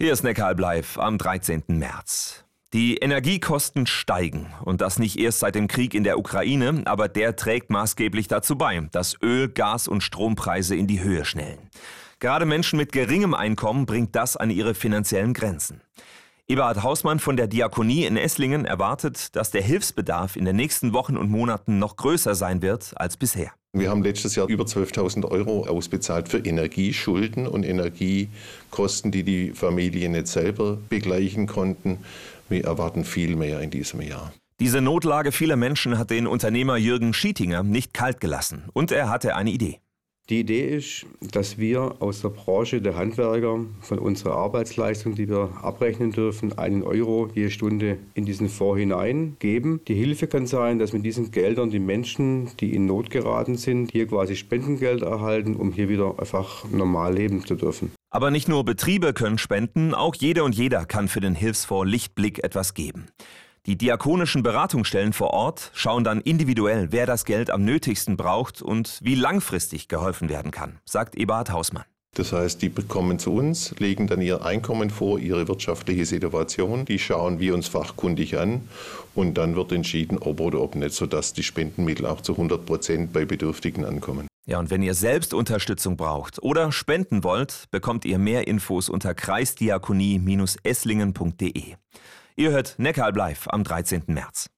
Hier ist Neckaralb live am 13. März. Die Energiekosten steigen und das nicht erst seit dem Krieg in der Ukraine, aber der trägt maßgeblich dazu bei, dass Öl, Gas und Strompreise in die Höhe schnellen. Gerade Menschen mit geringem Einkommen bringt das an ihre finanziellen Grenzen. Eberhard Hausmann von der Diakonie in Esslingen erwartet, dass der Hilfsbedarf in den nächsten Wochen und Monaten noch größer sein wird als bisher. Wir haben letztes Jahr über 12.000 Euro ausbezahlt für Energieschulden und Energiekosten, die die Familien nicht selber begleichen konnten. Wir erwarten viel mehr in diesem Jahr. Diese Notlage vieler Menschen hat den Unternehmer Jürgen Schietinger nicht kalt gelassen und er hatte eine Idee. Die Idee ist, dass wir aus der Branche der Handwerker von unserer Arbeitsleistung, die wir abrechnen dürfen, einen Euro je Stunde in diesen Fonds hineingeben. Die Hilfe kann sein, dass mit diesen Geldern die Menschen, die in Not geraten sind, hier quasi Spendengeld erhalten, um hier wieder einfach normal leben zu dürfen. Aber nicht nur Betriebe können spenden, auch jede und jeder kann für den Hilfsfonds Lichtblick etwas geben. Die diakonischen Beratungsstellen vor Ort schauen dann individuell, wer das Geld am nötigsten braucht und wie langfristig geholfen werden kann, sagt Eberhard Hausmann. Das heißt, die kommen zu uns, legen dann ihr Einkommen vor, ihre wirtschaftliche Situation, die schauen wir uns fachkundig an und dann wird entschieden, ob oder ob nicht, sodass die Spendenmittel auch zu 100 Prozent bei Bedürftigen ankommen. Ja, und wenn ihr selbst Unterstützung braucht oder spenden wollt, bekommt ihr mehr Infos unter kreisdiakonie-esslingen.de. Ihr hört Neckaralb live am 13. März.